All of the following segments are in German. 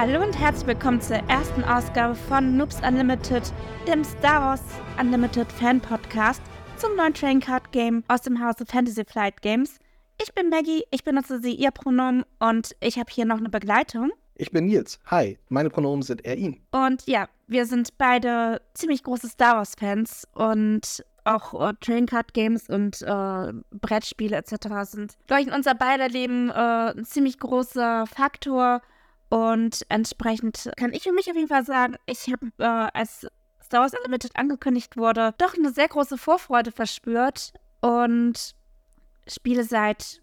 Hallo und herzlich willkommen zur ersten Ausgabe von Noobs Unlimited, dem Star Wars Unlimited Fan Podcast zum neuen Train Card Game aus dem Hause Fantasy Flight Games. Ich bin Maggie, ich benutze sie ihr Pronomen und ich habe hier noch eine Begleitung. Ich bin Nils. Hi, meine Pronomen sind er, ihn. Und ja, wir sind beide ziemlich große Star Wars Fans und auch äh, Train Card Games und äh, Brettspiele etc. sind, glaube ich, in unser beider Leben äh, ein ziemlich großer Faktor. Und entsprechend kann ich für mich auf jeden Fall sagen, ich habe, äh, als Star Wars Unlimited angekündigt wurde, doch eine sehr große Vorfreude verspürt und spiele seit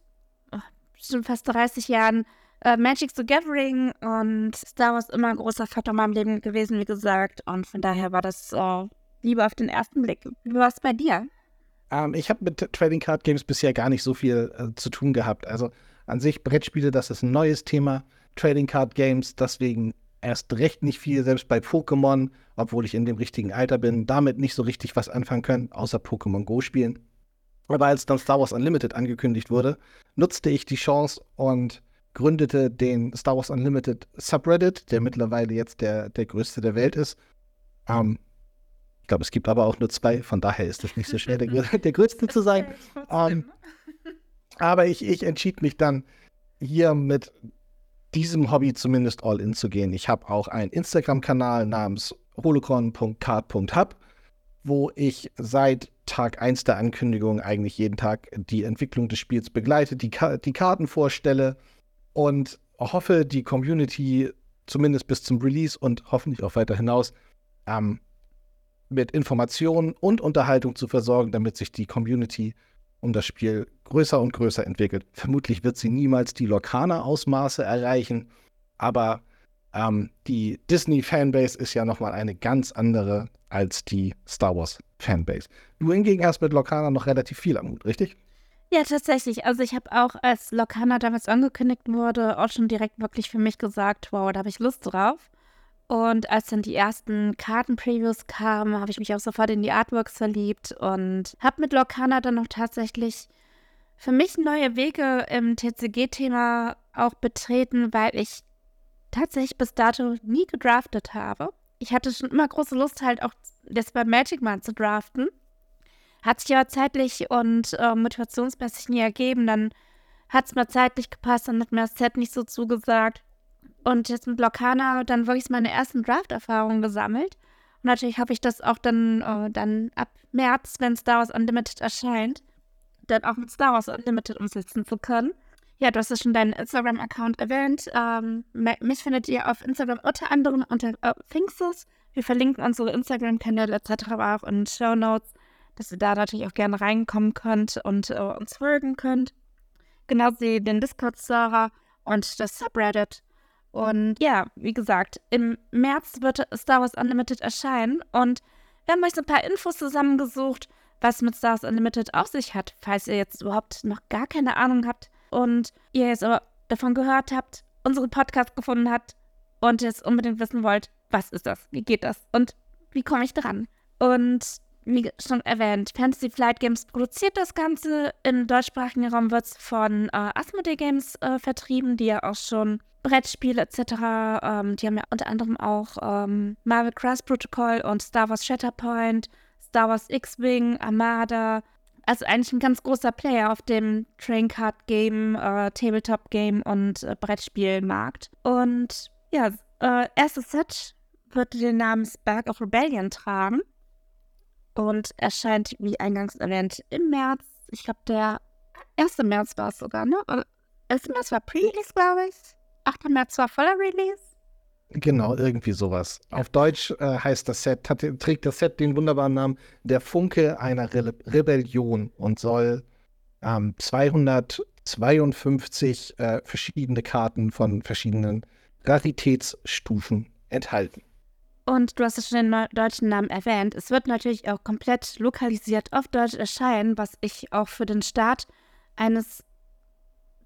oh, schon fast 30 Jahren äh, Magic the Gathering und Star Wars immer ein großer Faktor in meinem Leben gewesen, wie gesagt. Und von daher war das äh, lieber auf den ersten Blick. Wie war es bei dir? Ähm, ich habe mit Trading Card Games bisher gar nicht so viel äh, zu tun gehabt. Also an sich Brettspiele, das ist ein neues Thema. Trading Card Games, deswegen erst recht nicht viel, selbst bei Pokémon, obwohl ich in dem richtigen Alter bin, damit nicht so richtig was anfangen können, außer Pokémon Go spielen. Aber als dann Star Wars Unlimited angekündigt wurde, nutzte ich die Chance und gründete den Star Wars Unlimited Subreddit, der mittlerweile jetzt der, der größte der Welt ist. Ähm, ich glaube, es gibt aber auch nur zwei, von daher ist es nicht so schwer, der, der größte zu sein. Ähm, aber ich, ich entschied mich dann, hier mit diesem Hobby zumindest all in zu gehen. Ich habe auch einen Instagram-Kanal namens holocron.card.hub, wo ich seit Tag 1 der Ankündigung eigentlich jeden Tag die Entwicklung des Spiels begleite, die, Ka die Karten vorstelle und hoffe, die Community zumindest bis zum Release und hoffentlich auch weiter hinaus ähm, mit Informationen und Unterhaltung zu versorgen, damit sich die Community um das Spiel größer und größer entwickelt. Vermutlich wird sie niemals die Lokana-Ausmaße erreichen, aber ähm, die Disney-Fanbase ist ja nochmal eine ganz andere als die Star Wars-Fanbase. Du hingegen hast mit Lokana noch relativ viel am Hut, richtig? Ja, tatsächlich. Also ich habe auch, als Lokana damals angekündigt wurde, auch schon direkt wirklich für mich gesagt, wow, da habe ich Lust drauf. Und als dann die ersten Karten-Previews kamen, habe ich mich auch sofort in die Artworks verliebt und habe mit Lorcana dann noch tatsächlich für mich neue Wege im TCG-Thema auch betreten, weil ich tatsächlich bis dato nie gedraftet habe. Ich hatte schon immer große Lust, halt auch das bei Magic mal zu draften. Hat sich aber zeitlich und äh, motivationsmäßig nie ergeben. Dann hat es mir zeitlich gepasst, dann hat mir das Set nicht so zugesagt. Und jetzt mit Lokana dann wirklich meine ersten Draft-Erfahrungen gesammelt. Und natürlich habe ich das auch dann, äh, dann ab März, wenn Star Wars Unlimited erscheint, dann auch mit Star Wars Unlimited umsetzen zu können. Ja, du hast ja schon deinen Instagram-Account erwähnt. Ähm, mich findet ihr auf Instagram unter anderem unter äh, Phinxes. Wir verlinken unsere Instagram-Kanäle etc. auch in Show Notes, dass ihr da natürlich auch gerne reinkommen könnt und äh, uns folgen könnt. Genauso den Discord-Server und das Subreddit. Und ja, wie gesagt, im März wird Star Wars Unlimited erscheinen und wir haben euch so ein paar Infos zusammengesucht, was mit Star Wars Unlimited auf sich hat, falls ihr jetzt überhaupt noch gar keine Ahnung habt und ihr jetzt aber davon gehört habt, unseren Podcast gefunden habt und jetzt unbedingt wissen wollt, was ist das, wie geht das und wie komme ich dran. Und wie schon erwähnt, Fantasy Flight Games produziert das Ganze. Im deutschsprachigen Raum wird es von äh, Asmodee Games äh, vertrieben, die ja auch schon Brettspiele etc. Ähm, die haben ja unter anderem auch ähm, Marvel Cross Protocol und Star Wars Shatterpoint, Star Wars X-Wing, Armada. Also eigentlich ein ganz großer Player auf dem Train Card Game, äh, Tabletop Game und äh, Brettspielmarkt. Und ja, äh, erstes Set wird den Namen Spark of Rebellion tragen und erscheint, wie eingangs erwähnt, im März. Ich glaube, der 1. März war es sogar, ne? 1. März war Pre-Release, glaube ich. 8. März war voller Release. Genau, irgendwie sowas. Auf Deutsch äh, heißt das Set, hat, trägt das Set den wunderbaren Namen Der Funke einer Re Rebellion und soll ähm, 252 äh, verschiedene Karten von verschiedenen Raritätsstufen enthalten. Und du hast es schon den deutschen Namen erwähnt. Es wird natürlich auch komplett lokalisiert auf Deutsch erscheinen, was ich auch für den Start eines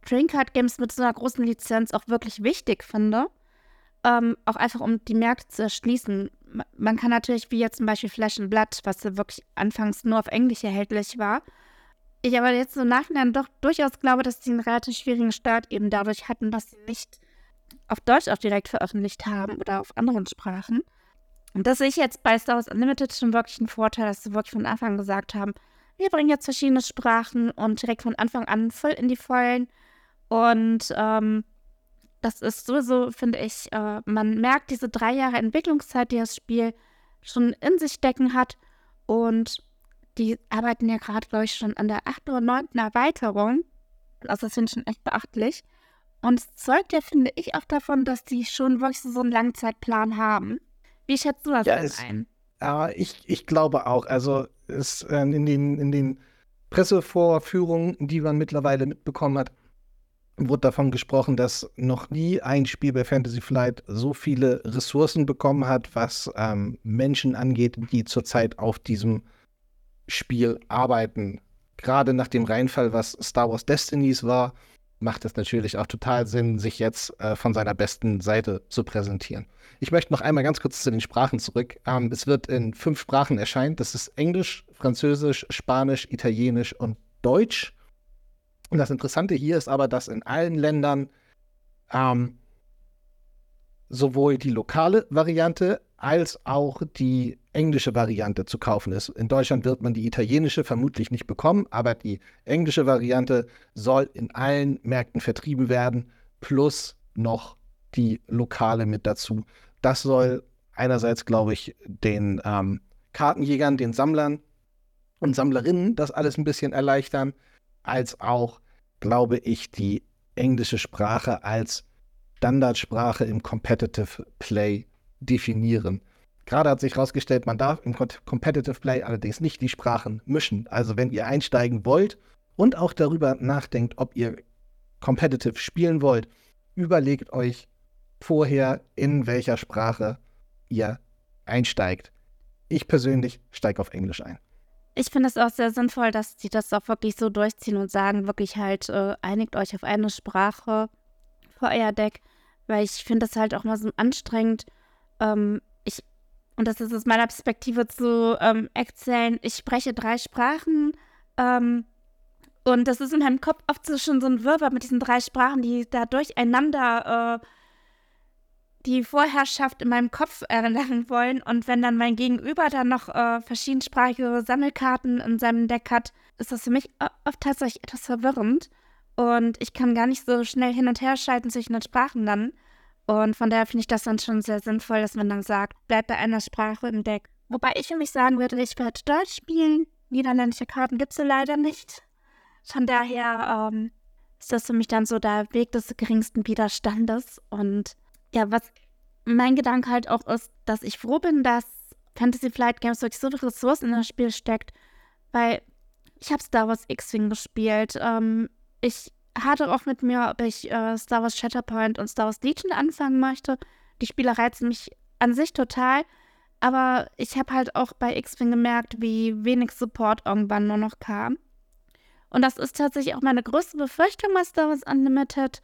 Train Card Games mit so einer großen Lizenz auch wirklich wichtig finde. Ähm, auch einfach, um die Märkte zu erschließen. Man kann natürlich, wie jetzt zum Beispiel Flash and Blood, was ja wirklich anfangs nur auf Englisch erhältlich war. Ich aber jetzt so Nachhinein doch durchaus glaube, dass sie einen relativ schwierigen Start eben dadurch hatten, dass sie nicht auf Deutsch auch direkt veröffentlicht haben oder auf anderen Sprachen. Und das sehe ich jetzt bei Star Wars Unlimited schon wirklich einen Vorteil, dass sie wirklich von Anfang an gesagt haben, wir bringen jetzt verschiedene Sprachen und direkt von Anfang an voll in die Vollen. Und ähm, das ist sowieso, finde ich, äh, man merkt diese drei Jahre Entwicklungszeit, die das Spiel schon in sich stecken hat. Und die arbeiten ja gerade, glaube ich, schon an der achten oder neunten Erweiterung. Also das finde ich schon echt beachtlich. Und es zeugt ja, finde ich, auch davon, dass die schon wirklich so einen Langzeitplan haben. Wie schätzt du das ja, denn ein? Ja, ich, ich glaube auch. Also es, äh, in, den, in den Pressevorführungen, die man mittlerweile mitbekommen hat, wurde davon gesprochen, dass noch nie ein Spiel bei Fantasy Flight so viele Ressourcen bekommen hat, was ähm, Menschen angeht, die zurzeit auf diesem Spiel arbeiten. Gerade nach dem Reinfall, was Star Wars Destinies war, macht es natürlich auch total Sinn, sich jetzt äh, von seiner besten Seite zu präsentieren. Ich möchte noch einmal ganz kurz zu den Sprachen zurück. Ähm, es wird in fünf Sprachen erscheinen. Das ist Englisch, Französisch, Spanisch, Italienisch und Deutsch. Und das Interessante hier ist aber, dass in allen Ländern ähm, sowohl die lokale Variante als auch die englische Variante zu kaufen ist. In Deutschland wird man die italienische vermutlich nicht bekommen, aber die englische Variante soll in allen Märkten vertrieben werden, plus noch die lokale mit dazu. Das soll einerseits, glaube ich, den ähm, Kartenjägern, den Sammlern und Sammlerinnen das alles ein bisschen erleichtern, als auch, glaube ich, die englische Sprache als Standardsprache im Competitive Play definieren. Gerade hat sich herausgestellt, man darf im Competitive Play allerdings nicht die Sprachen mischen. Also wenn ihr einsteigen wollt und auch darüber nachdenkt, ob ihr Competitive spielen wollt, überlegt euch vorher, in welcher Sprache ihr einsteigt. Ich persönlich steige auf Englisch ein. Ich finde es auch sehr sinnvoll, dass sie das auch wirklich so durchziehen und sagen, wirklich halt, äh, einigt euch auf eine Sprache für euer Deck, weil ich finde das halt auch mal so anstrengend. Ähm, ich, und das ist aus meiner Perspektive zu ähm, erzählen, ich spreche drei Sprachen ähm, und das ist in meinem Kopf oft so schon so ein Wirrwarr mit diesen drei Sprachen, die da durcheinander äh, die Vorherrschaft in meinem Kopf erlernen wollen. Und wenn dann mein Gegenüber dann noch äh, verschiedensprachige Sammelkarten in seinem Deck hat, ist das für mich oft tatsächlich etwas verwirrend. Und ich kann gar nicht so schnell hin und her schalten zwischen den Sprachen dann. Und von daher finde ich das dann schon sehr sinnvoll, dass man dann sagt, bleib bei einer Sprache im Deck. Wobei ich für mich sagen würde, ich werde Deutsch spielen. Niederländische Karten gibt es leider nicht. Von daher ähm, ist das für mich dann so der Weg des geringsten Widerstandes. Und ja, was mein Gedanke halt auch ist, dass ich froh bin, dass Fantasy Flight Games wirklich so viele Ressourcen in das Spiel steckt, weil ich habe Star Wars X-Wing gespielt. Ähm, ich hatte auch mit mir, ob ich äh, Star Wars Shatterpoint und Star Wars Legion anfangen möchte. Die Spiele reizen mich an sich total, aber ich habe halt auch bei X-Wing gemerkt, wie wenig Support irgendwann nur noch kam. Und das ist tatsächlich auch meine größte Befürchtung bei Star Wars Unlimited,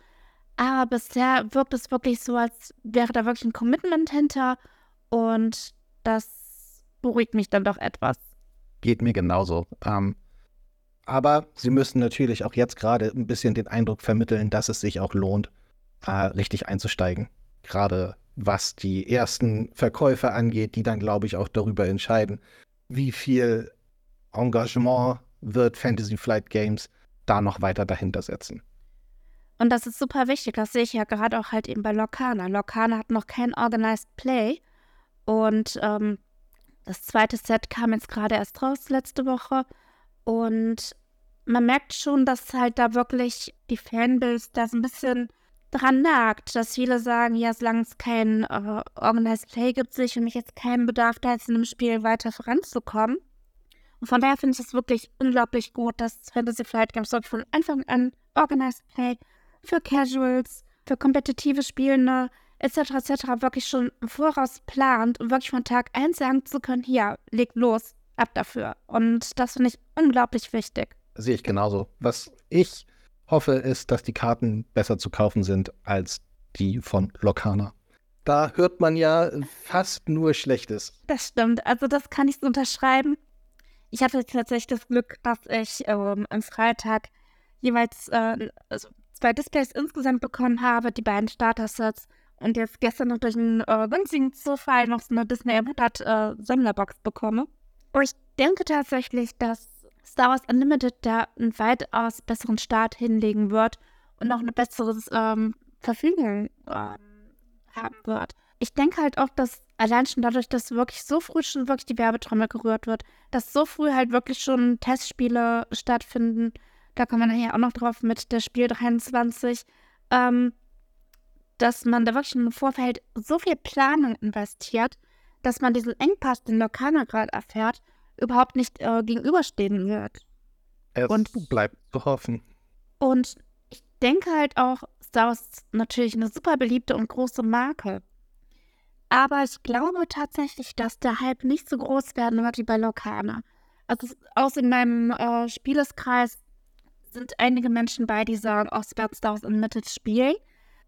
aber bisher wirkt es wirklich so, als wäre da wirklich ein Commitment hinter. Und das beruhigt mich dann doch etwas. Geht mir genauso. Ähm, aber sie müssen natürlich auch jetzt gerade ein bisschen den Eindruck vermitteln, dass es sich auch lohnt, äh, richtig einzusteigen. Gerade was die ersten Verkäufe angeht, die dann, glaube ich, auch darüber entscheiden, wie viel Engagement wird Fantasy Flight Games da noch weiter dahinter setzen. Und das ist super wichtig. Das sehe ich ja gerade auch halt eben bei Locana. Locana hat noch kein Organized Play. Und ähm, das zweite Set kam jetzt gerade erst raus letzte Woche. Und man merkt schon, dass halt da wirklich die Fanbase da so ein bisschen dran nagt, dass viele sagen, ja, solange es kein äh, Organized Play gibt, sehe ich für mich jetzt keinen Bedarf, da jetzt in einem Spiel weiter voranzukommen. Und von daher finde ich es wirklich unglaublich gut, dass Fantasy Flight Games wirklich von Anfang an Organized Play für Casuals, für kompetitive Spielende etc. etc. wirklich schon im Voraus plant und wirklich von Tag 1 sagen zu können, hier, leg los, ab dafür. Und das finde ich unglaublich wichtig. Sehe ich genauso. Was ich hoffe, ist, dass die Karten besser zu kaufen sind als die von Lokana. Da hört man ja fast nur Schlechtes. Das stimmt. Also das kann ich so unterschreiben. Ich hatte tatsächlich das Glück, dass ich ähm, am Freitag jeweils äh, also zwei Displays insgesamt bekommen habe, die beiden Starter-Sets und jetzt gestern noch durch einen äh, günstigen Zufall noch so eine Disney 100 äh, Sammlerbox bekomme. Und ich denke tatsächlich, dass Star Wars Unlimited da einen weitaus besseren Start hinlegen wird und noch eine bessere ähm, Verfügung ähm, haben wird. Ich denke halt auch, dass allein schon dadurch, dass wirklich so früh schon wirklich die Werbetrommel gerührt wird, dass so früh halt wirklich schon Testspiele stattfinden, da kommen wir nachher auch noch drauf mit der Spiel 23, ähm, dass man da wirklich im Vorfeld so viel Planung investiert, dass man diesen Engpass, den Lokana gerade erfährt, überhaupt nicht äh, gegenüberstehen wird. Es und, bleibt zu hoffen. Und ich denke halt auch, Star Wars ist natürlich eine super beliebte und große Marke. Aber ich glaube tatsächlich, dass der Hype nicht so groß werden wird wie bei Lokana. Also aus in meinem äh, Spieleskreis sind einige Menschen bei, die sagen, oh, Star Wars Unlimited spielen.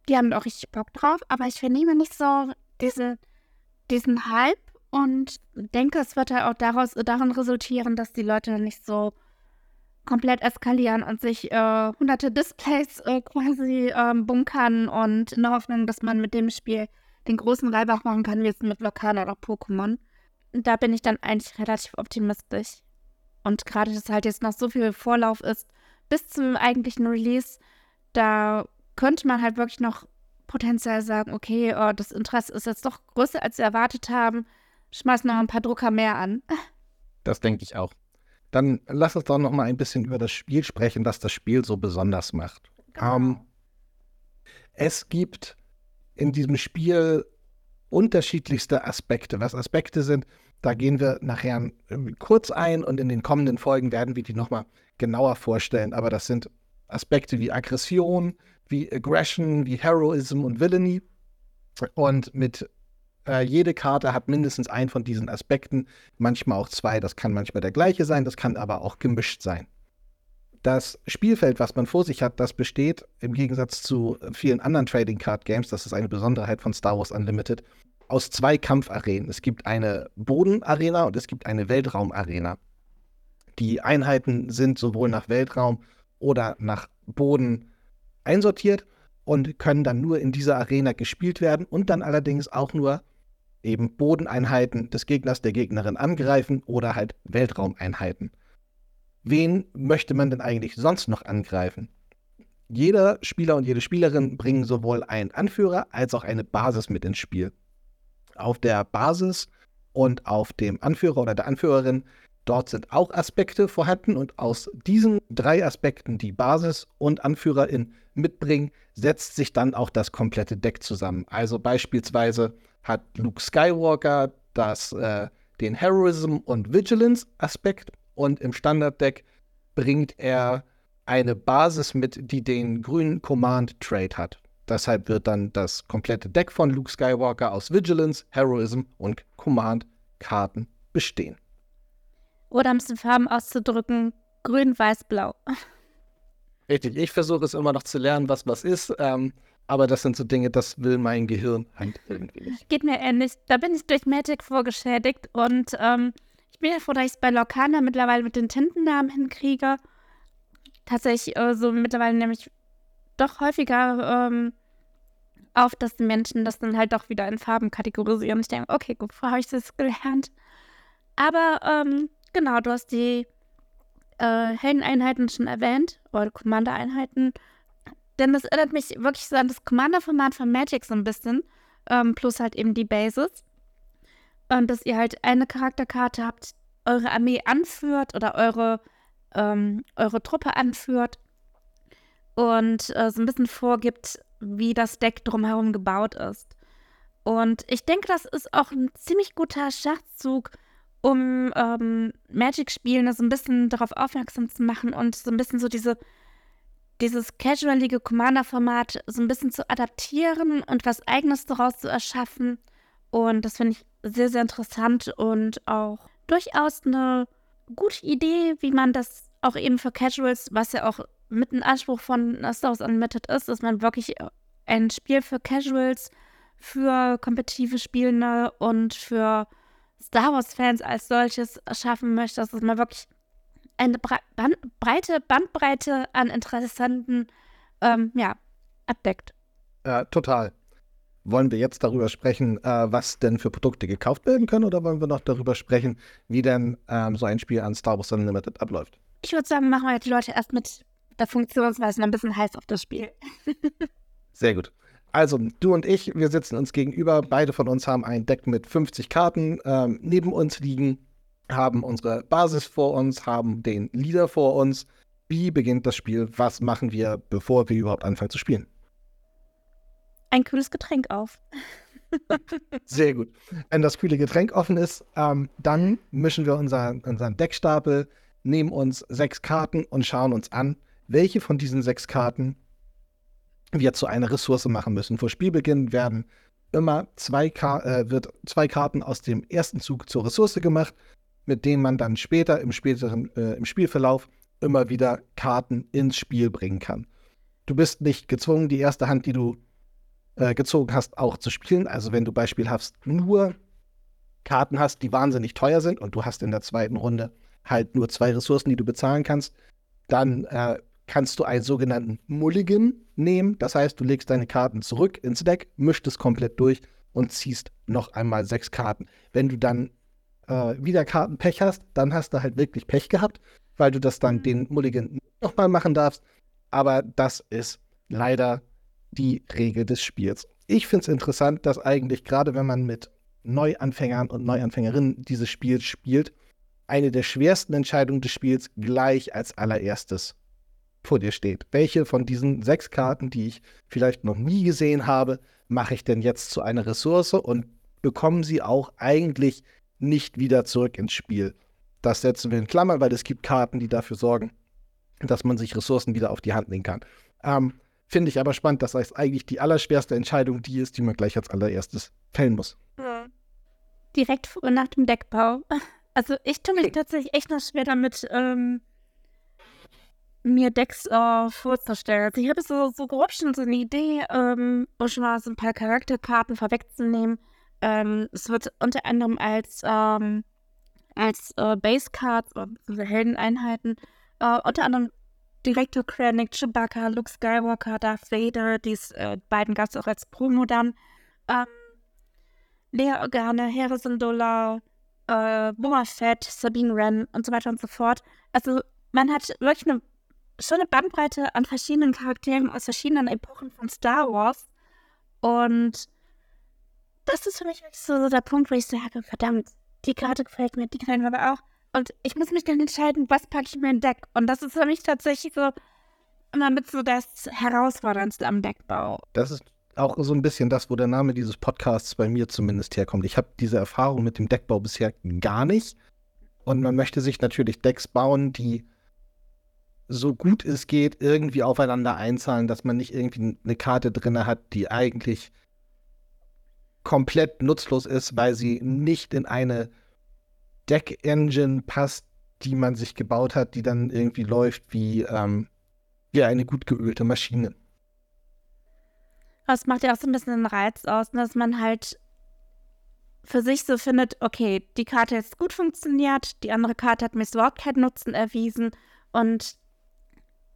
Die haben auch richtig Bock drauf, aber ich vernehme nicht so diese, diesen Hype und denke, es wird halt auch daraus, darin resultieren, dass die Leute nicht so komplett eskalieren und sich äh, hunderte Displays äh, quasi äh, bunkern und in der Hoffnung, dass man mit dem Spiel den großen Reibach machen kann, wie es mit Lokana oder Pokémon. Da bin ich dann eigentlich relativ optimistisch. Und gerade, dass halt jetzt noch so viel Vorlauf ist bis zum eigentlichen Release, da könnte man halt wirklich noch potenziell sagen, okay, oh, das Interesse ist jetzt doch größer, als wir erwartet haben schmeiß noch ein paar Drucker mehr an. Das denke ich auch. Dann lass uns doch noch mal ein bisschen über das Spiel sprechen, das das Spiel so besonders macht. Genau. Ähm, es gibt in diesem Spiel unterschiedlichste Aspekte. Was Aspekte sind, da gehen wir nachher kurz ein und in den kommenden Folgen werden wir die noch mal genauer vorstellen. Aber das sind Aspekte wie Aggression, wie Aggression, wie Heroism und Villainy. Und mit äh, jede Karte hat mindestens einen von diesen Aspekten, manchmal auch zwei. Das kann manchmal der gleiche sein, das kann aber auch gemischt sein. Das Spielfeld, was man vor sich hat, das besteht im Gegensatz zu vielen anderen Trading Card Games, das ist eine Besonderheit von Star Wars Unlimited, aus zwei Kampfarenen. Es gibt eine Bodenarena und es gibt eine Weltraumarena. Die Einheiten sind sowohl nach Weltraum oder nach Boden einsortiert und können dann nur in dieser Arena gespielt werden und dann allerdings auch nur eben Bodeneinheiten des Gegners, der Gegnerin angreifen oder halt Weltraumeinheiten. Wen möchte man denn eigentlich sonst noch angreifen? Jeder Spieler und jede Spielerin bringen sowohl einen Anführer als auch eine Basis mit ins Spiel. Auf der Basis und auf dem Anführer oder der Anführerin, dort sind auch Aspekte vorhanden und aus diesen drei Aspekten, die Basis und Anführerin mitbringen, setzt sich dann auch das komplette Deck zusammen. Also beispielsweise hat Luke Skywalker das, äh, den Heroism und Vigilance-Aspekt und im Standard-Deck bringt er eine Basis mit, die den grünen Command-Trade hat. Deshalb wird dann das komplette Deck von Luke Skywalker aus Vigilance, Heroism und Command-Karten bestehen. Oder um es in Farben auszudrücken, grün, weiß, blau. Richtig, ich versuche es immer noch zu lernen, was was ist. Ähm, aber das sind so Dinge, das will mein Gehirn halt irgendwie nicht. Geht mir ähnlich. Da bin ich durch Magic vorgeschädigt und ähm, ich bin ja froh, dass ich es bei Lokana mittlerweile mit den Tintennamen hinkriege. Tatsächlich äh, so mittlerweile nämlich doch häufiger ähm, auf, dass die Menschen das dann halt doch wieder in Farben kategorisieren. Ich denke, okay, gut, vorher habe ich das gelernt. Aber ähm, genau, du hast die äh, Heldeneinheiten schon erwähnt, oder Commander-Einheiten. Denn das erinnert mich wirklich so an das Commander-Format von Magic so ein bisschen. Ähm, plus halt eben die Basis. Und dass ihr halt eine Charakterkarte habt, eure Armee anführt oder eure, ähm, eure Truppe anführt. Und äh, so ein bisschen vorgibt, wie das Deck drumherum gebaut ist. Und ich denke, das ist auch ein ziemlich guter Schachzug, um ähm, Magic-Spielen so ein bisschen darauf aufmerksam zu machen und so ein bisschen so diese dieses casualige Commander-Format so ein bisschen zu adaptieren und was Eigenes daraus zu erschaffen. Und das finde ich sehr, sehr interessant und auch durchaus eine gute Idee, wie man das auch eben für Casuals, was ja auch mit einem Anspruch von Star Wars Unlimited ist, dass man wirklich ein Spiel für Casuals, für kompetitive Spielende und für Star Wars-Fans als solches schaffen möchte, dass man wirklich eine breite Bandbreite an interessanten ähm, ja, abdeckt. Äh, total. Wollen wir jetzt darüber sprechen, äh, was denn für Produkte gekauft werden können, oder wollen wir noch darüber sprechen, wie denn ähm, so ein Spiel an Star Wars Unlimited abläuft? Ich würde sagen, machen wir die Leute erst mit der Funktionsweise ein bisschen heiß auf das Spiel. Sehr gut. Also, du und ich, wir sitzen uns gegenüber. Beide von uns haben ein Deck mit 50 Karten ähm, neben uns liegen, haben unsere Basis vor uns, haben den Leader vor uns. Wie beginnt das Spiel? Was machen wir, bevor wir überhaupt anfangen zu spielen? ein kühles Getränk auf. Sehr gut. Wenn das kühle Getränk offen ist, ähm, dann mischen wir unser, unseren Deckstapel, nehmen uns sechs Karten und schauen uns an, welche von diesen sechs Karten wir zu einer Ressource machen müssen. Vor Spielbeginn werden immer zwei, Ka äh, wird zwei Karten aus dem ersten Zug zur Ressource gemacht, mit denen man dann später im späteren äh, im Spielverlauf immer wieder Karten ins Spiel bringen kann. Du bist nicht gezwungen, die erste Hand, die du äh, gezogen hast, auch zu spielen. Also wenn du beispielhaft nur Karten hast, die wahnsinnig teuer sind und du hast in der zweiten Runde halt nur zwei Ressourcen, die du bezahlen kannst, dann äh, kannst du einen sogenannten Mulligan nehmen. Das heißt, du legst deine Karten zurück ins Deck, mischst es komplett durch und ziehst noch einmal sechs Karten. Wenn du dann äh, wieder Kartenpech hast, dann hast du halt wirklich Pech gehabt, weil du das dann mhm. den Mulligan nochmal machen darfst. Aber das ist leider die Regel des Spiels. Ich finde es interessant, dass eigentlich gerade wenn man mit Neuanfängern und Neuanfängerinnen dieses Spiel spielt, eine der schwersten Entscheidungen des Spiels gleich als allererstes vor dir steht. Welche von diesen sechs Karten, die ich vielleicht noch nie gesehen habe, mache ich denn jetzt zu einer Ressource und bekommen sie auch eigentlich nicht wieder zurück ins Spiel? Das setzen wir in Klammern, weil es gibt Karten, die dafür sorgen, dass man sich Ressourcen wieder auf die Hand nehmen kann. Ähm, Finde ich aber spannend, dass das eigentlich die allerschwerste Entscheidung die ist, die man gleich als allererstes fällen muss. Mhm. Direkt nach dem Deckbau. Also ich tue mich tatsächlich echt noch schwer damit, ähm, mir Decks äh, vorzustellen. Also ich habe so, so grob schon so eine Idee, ähm, um schon mal so ein paar Charakterkarten vorwegzunehmen. Ähm, es wird unter anderem als, ähm, als äh, Base Cards, also Heldeneinheiten, äh, unter anderem Director Krennic, Chewbacca, Luke Skywalker, Darth Vader, die äh, beiden gab es auch als Promo dann. Ähm, Lea Organe, Harrison Dollar, äh, Boba Fett, Sabine Wren und so weiter und so fort. Also man hat wirklich eine, schon eine Bandbreite an verschiedenen Charakteren aus verschiedenen Epochen von Star Wars. Und das ist für mich wirklich so, der Punkt, wo ich sage, verdammt, die Karte gefällt mir, die gefällt aber auch. Und ich muss mich dann entscheiden, was packe ich mir in Deck. Und das ist für mich tatsächlich so immer mit so das Herausforderndste am Deckbau. Das ist auch so ein bisschen das, wo der Name dieses Podcasts bei mir zumindest herkommt. Ich habe diese Erfahrung mit dem Deckbau bisher gar nicht. Und man möchte sich natürlich Decks bauen, die so gut es geht irgendwie aufeinander einzahlen, dass man nicht irgendwie eine Karte drin hat, die eigentlich komplett nutzlos ist, weil sie nicht in eine Deck-Engine passt, die man sich gebaut hat, die dann irgendwie läuft wie, ähm, wie eine gut geölte Maschine. Das macht ja auch so ein bisschen den Reiz aus, dass man halt für sich so findet, okay, die Karte jetzt gut funktioniert, die andere Karte hat mir überhaupt keinen Nutzen erwiesen und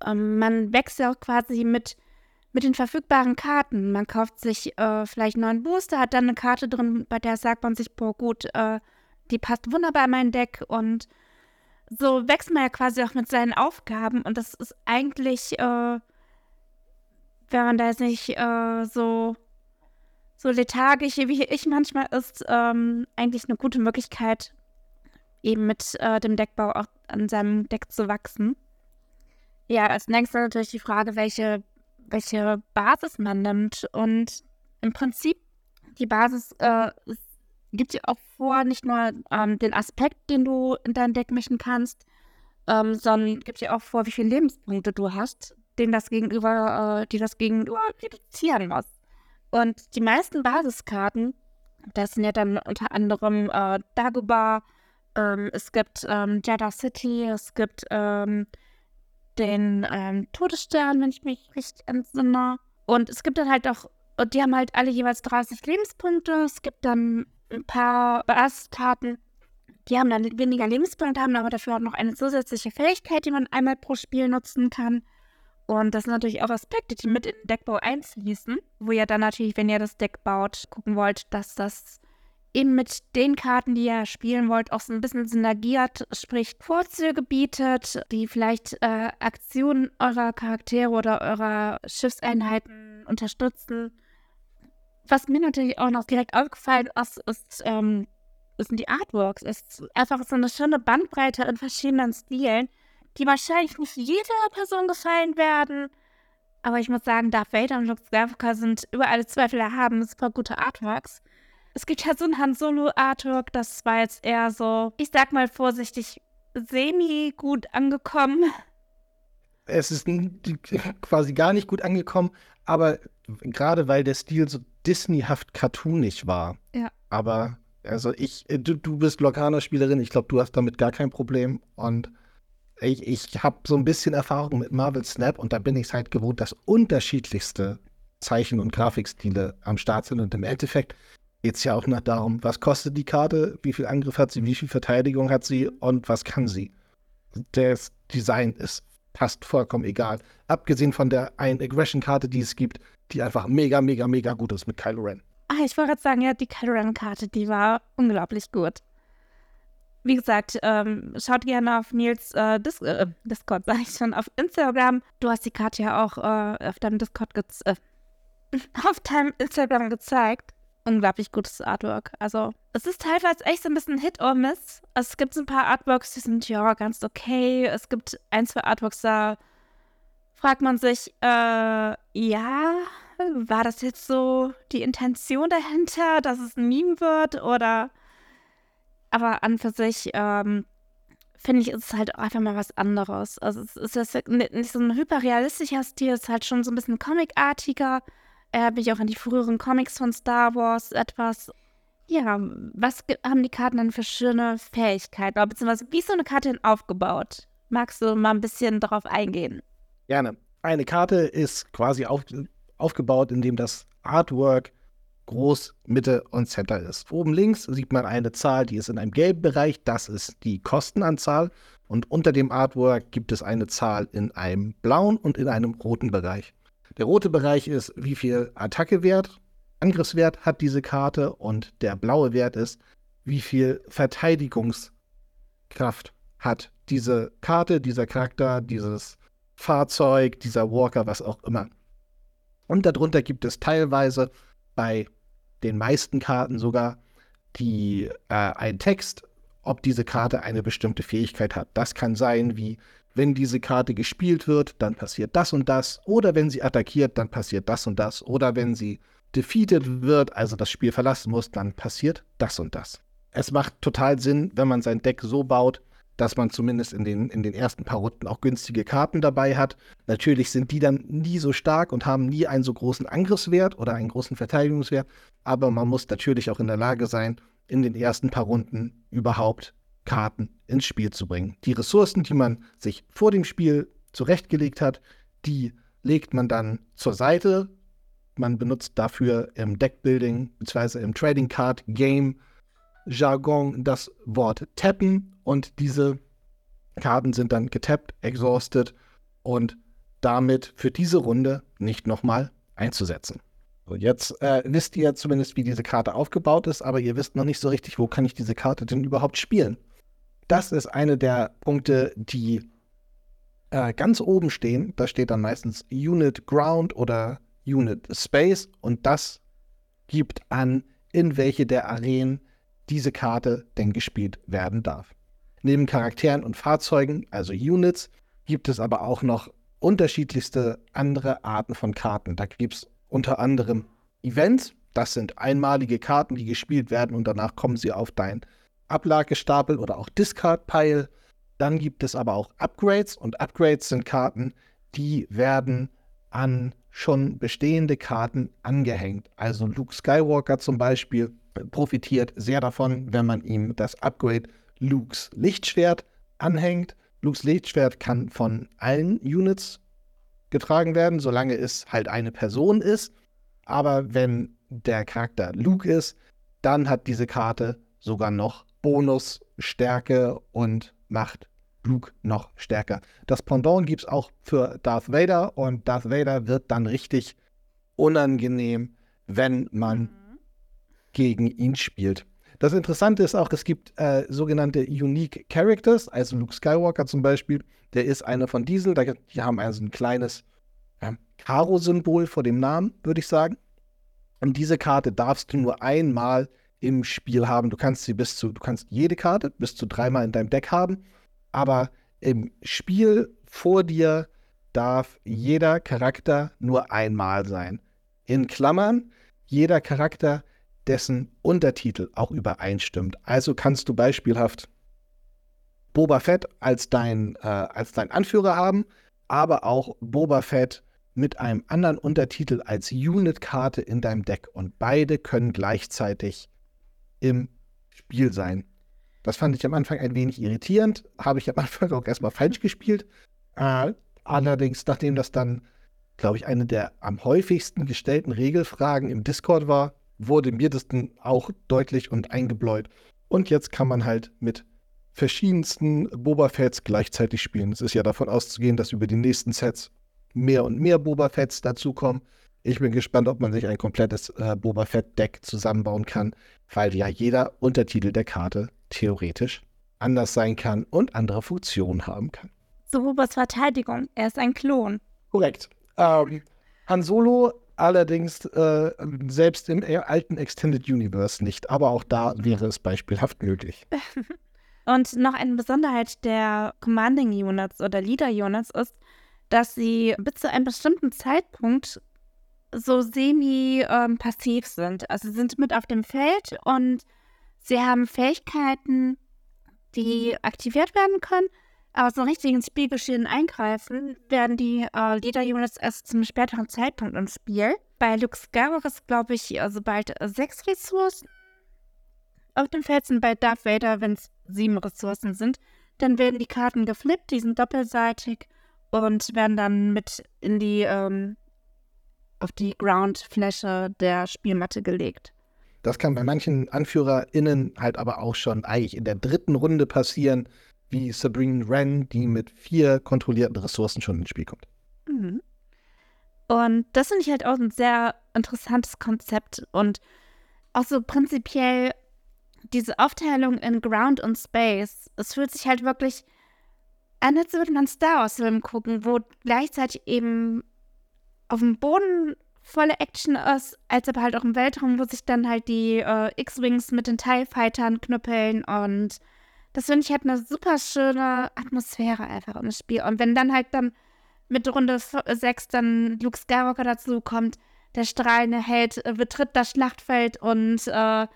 ähm, man wächst ja auch quasi mit, mit den verfügbaren Karten. Man kauft sich äh, vielleicht einen neuen Booster, hat dann eine Karte drin, bei der sagt man sich, boah, gut, äh, die passt wunderbar in mein Deck und so wächst man ja quasi auch mit seinen Aufgaben und das ist eigentlich, äh, wenn man da jetzt nicht äh, so, so lethargisch wie ich manchmal ist, ähm, eigentlich eine gute Möglichkeit, eben mit äh, dem Deckbau auch an seinem Deck zu wachsen. Ja, als nächstes natürlich die Frage, welche, welche Basis man nimmt. Und im Prinzip, die Basis äh, gibt dir auch vor, nicht nur ähm, den Aspekt, den du in dein Deck mischen kannst, ähm, sondern gibt dir auch vor, wie viele Lebenspunkte du hast, den das Gegenüber, äh, die das Gegenüber reduzieren muss. Und die meisten Basiskarten, das sind ja dann unter anderem äh, Dagobah, ähm, es gibt ähm, Jeddah City, es gibt ähm, den ähm, Todesstern, wenn ich mich richtig entsinne. Und es gibt dann halt auch, die haben halt alle jeweils 30 Lebenspunkte. Es gibt dann ein paar Basstaten, die haben dann weniger Lebenspunkte, haben aber dafür auch noch eine zusätzliche Fähigkeit, die man einmal pro Spiel nutzen kann. Und das sind natürlich auch Aspekte, die mit in den Deckbau einfließen, wo ihr dann natürlich, wenn ihr das Deck baut, gucken wollt, dass das eben mit den Karten, die ihr spielen wollt, auch so ein bisschen synergiert, sprich Vorzüge bietet, die vielleicht äh, Aktionen eurer Charaktere oder eurer Schiffseinheiten unterstützen. Was mir natürlich auch noch direkt aufgefallen ist, ist, ähm, sind die Artworks. Es ist einfach so eine schöne Bandbreite in verschiedenen Stilen die wahrscheinlich nicht jeder Person gefallen werden. Aber ich muss sagen, Darth Vader und Luke Skywalker sind über alle Zweifel erhaben, super gute Artworks. Es gibt ja so ein Han Solo-Artwork, das war jetzt eher so, ich sag mal vorsichtig, semi-gut angekommen. Es ist quasi gar nicht gut angekommen, aber gerade weil der Stil so Disneyhaft cartoonig war. Ja. Aber, also ich, du, du bist Locano-Spielerin, ich glaube, du hast damit gar kein Problem und ich, ich habe so ein bisschen Erfahrung mit Marvel Snap und da bin ich es halt gewohnt, dass unterschiedlichste Zeichen- und Grafikstile am Start sind. Und im Endeffekt geht es ja auch noch darum, was kostet die Karte, wie viel Angriff hat sie, wie viel Verteidigung hat sie und was kann sie. Das Design ist fast vollkommen egal. Abgesehen von der einen Aggression-Karte, die es gibt, die einfach mega, mega, mega gut ist mit Kylo Ren. Ah, ich wollte gerade sagen, ja, die Kylo Ren-Karte, die war unglaublich gut wie gesagt, ähm, schaut gerne auf Nils äh, Dis äh, Discord, sag ich schon, auf Instagram. Du hast die Karte ja auch äh, auf deinem Discord äh, auf deinem Instagram gezeigt. Unglaublich gutes Artwork. Also, es ist teilweise echt so ein bisschen Hit or Miss. Also, es gibt ein paar Artworks, die sind ja ganz okay. Es gibt ein, zwei Artworks, da fragt man sich, äh, ja, war das jetzt so die Intention dahinter, dass es ein Meme wird oder aber an für sich ähm, finde ich, ist es halt einfach mal was anderes. Also es ist jetzt nicht so ein hyperrealistischer Stil, es ist halt schon so ein bisschen comicartiger. Erinnert mich auch an die früheren Comics von Star Wars etwas. Ja, was haben die Karten dann für schöne Fähigkeiten? Beziehungsweise, wie ist so eine Karte denn aufgebaut? Magst du mal ein bisschen darauf eingehen? Gerne. Eine Karte ist quasi auf, aufgebaut, indem das Artwork groß, Mitte und Center ist. Oben links sieht man eine Zahl, die ist in einem gelben Bereich, das ist die Kostenanzahl. Und unter dem Artwork gibt es eine Zahl in einem blauen und in einem roten Bereich. Der rote Bereich ist, wie viel Attackewert, Angriffswert hat diese Karte und der blaue Wert ist, wie viel Verteidigungskraft hat diese Karte, dieser Charakter, dieses Fahrzeug, dieser Walker, was auch immer. Und darunter gibt es teilweise bei den meisten Karten sogar die, äh, ein Text, ob diese Karte eine bestimmte Fähigkeit hat. Das kann sein wie, wenn diese Karte gespielt wird, dann passiert das und das. Oder wenn sie attackiert, dann passiert das und das. Oder wenn sie defeated wird, also das Spiel verlassen muss, dann passiert das und das. Es macht total Sinn, wenn man sein Deck so baut, dass man zumindest in den, in den ersten paar Runden auch günstige Karten dabei hat. Natürlich sind die dann nie so stark und haben nie einen so großen Angriffswert oder einen großen Verteidigungswert, aber man muss natürlich auch in der Lage sein, in den ersten paar Runden überhaupt Karten ins Spiel zu bringen. Die Ressourcen, die man sich vor dem Spiel zurechtgelegt hat, die legt man dann zur Seite. Man benutzt dafür im Deckbuilding bzw. im Trading Card Game Jargon das Wort tappen und diese Karten sind dann getappt, exhausted und damit für diese Runde nicht nochmal einzusetzen. So, jetzt äh, wisst ihr zumindest, wie diese Karte aufgebaut ist, aber ihr wisst noch nicht so richtig, wo kann ich diese Karte denn überhaupt spielen. Das ist eine der Punkte, die äh, ganz oben stehen. Da steht dann meistens Unit Ground oder Unit Space und das gibt an, in welche der Arenen diese Karte denn gespielt werden darf. Neben Charakteren und Fahrzeugen, also Units, gibt es aber auch noch unterschiedlichste andere Arten von Karten. Da gibt es unter anderem Events, das sind einmalige Karten, die gespielt werden und danach kommen sie auf dein Ablagestapel oder auch Discard-Pile. Dann gibt es aber auch Upgrades und Upgrades sind Karten, die werden an schon bestehende Karten angehängt. Also Luke Skywalker zum Beispiel profitiert sehr davon, wenn man ihm das Upgrade Lukes Lichtschwert anhängt. Lukes Lichtschwert kann von allen Units getragen werden, solange es halt eine Person ist. Aber wenn der Charakter Luke ist, dann hat diese Karte sogar noch Bonus, Stärke und macht Luke noch stärker. Das Pendant gibt es auch für Darth Vader und Darth Vader wird dann richtig unangenehm, wenn man mhm. gegen ihn spielt. Das Interessante ist auch, es gibt äh, sogenannte Unique Characters, also Luke Skywalker zum Beispiel, der ist einer von diesen. die haben also ein kleines äh, Karo-Symbol vor dem Namen, würde ich sagen. Und diese Karte darfst du nur einmal im Spiel haben. Du kannst sie bis zu, du kannst jede Karte bis zu dreimal in deinem Deck haben, aber im Spiel vor dir darf jeder Charakter nur einmal sein. In Klammern, jeder Charakter dessen Untertitel auch übereinstimmt. Also kannst du beispielhaft Boba Fett als dein, äh, als dein Anführer haben, aber auch Boba Fett mit einem anderen Untertitel als Unit-Karte in deinem Deck. Und beide können gleichzeitig im Spiel sein. Das fand ich am Anfang ein wenig irritierend, habe ich am Anfang auch erstmal falsch gespielt. Äh, allerdings, nachdem das dann, glaube ich, eine der am häufigsten gestellten Regelfragen im Discord war, wurde mir das dann auch deutlich und eingebläut. Und jetzt kann man halt mit verschiedensten Boba Fetts gleichzeitig spielen. Es ist ja davon auszugehen, dass über die nächsten Sets mehr und mehr Boba Fetts dazukommen. Ich bin gespannt, ob man sich ein komplettes äh, Boba Fett-Deck zusammenbauen kann, weil ja jeder Untertitel der Karte theoretisch anders sein kann und andere Funktionen haben kann. So Bobas Verteidigung, er ist ein Klon. Korrekt. Ähm, Han Solo allerdings äh, selbst im alten Extended Universe nicht. Aber auch da wäre es beispielhaft möglich. Und noch eine Besonderheit der Commanding Units oder Leader Units ist, dass sie bis zu einem bestimmten Zeitpunkt so semi-passiv ähm, sind. Also sie sind mit auf dem Feld und sie haben Fähigkeiten, die aktiviert werden können, aber so richtig ins Spielgeschehen eingreifen werden die äh, Leader-Units erst zum späteren Zeitpunkt im Spiel. Bei Luke Skywalker ist, glaube ich, also bald sechs Ressourcen auf dem Feld sind. Bei Darth Vader, wenn es sieben Ressourcen sind, dann werden die Karten geflippt, die sind doppelseitig und werden dann mit in die ähm, auf die Groundfläche der Spielmatte gelegt. Das kann bei manchen AnführerInnen halt aber auch schon eigentlich in der dritten Runde passieren, wie Sabrine Wren, die mit vier kontrollierten Ressourcen schon ins Spiel kommt. Mhm. Und das finde ich halt auch ein sehr interessantes Konzept und auch so prinzipiell diese Aufteilung in Ground und Space. Es fühlt sich halt wirklich an, als würde man Star Wars-Film gucken, wo gleichzeitig eben auf dem Boden volle Action ist, als aber halt auch im Weltraum, wo sich dann halt die äh, X-Wings mit den TIE Fightern knüppeln und das finde ich halt eine super schöne Atmosphäre einfach im Spiel. Und wenn dann halt dann mit Runde 6 dann Luke Skywalker dazu kommt, der strahlende Held äh, betritt das Schlachtfeld und äh,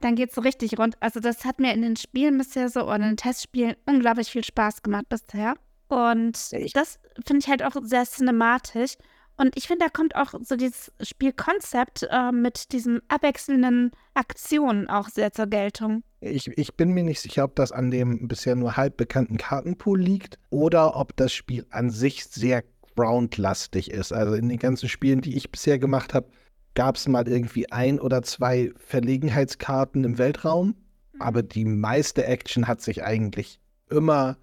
dann geht es so richtig rund. Also das hat mir in den Spielen bisher so oder in den Testspielen unglaublich viel Spaß gemacht bisher. Und das finde ich halt auch sehr cinematisch. Und ich finde, da kommt auch so dieses Spielkonzept äh, mit diesen abwechselnden Aktionen auch sehr zur Geltung. Ich, ich bin mir nicht sicher, ob das an dem bisher nur halb bekannten Kartenpool liegt oder ob das Spiel an sich sehr groundlastig ist. Also in den ganzen Spielen, die ich bisher gemacht habe, gab es mal irgendwie ein oder zwei Verlegenheitskarten im Weltraum, mhm. aber die meiste Action hat sich eigentlich immer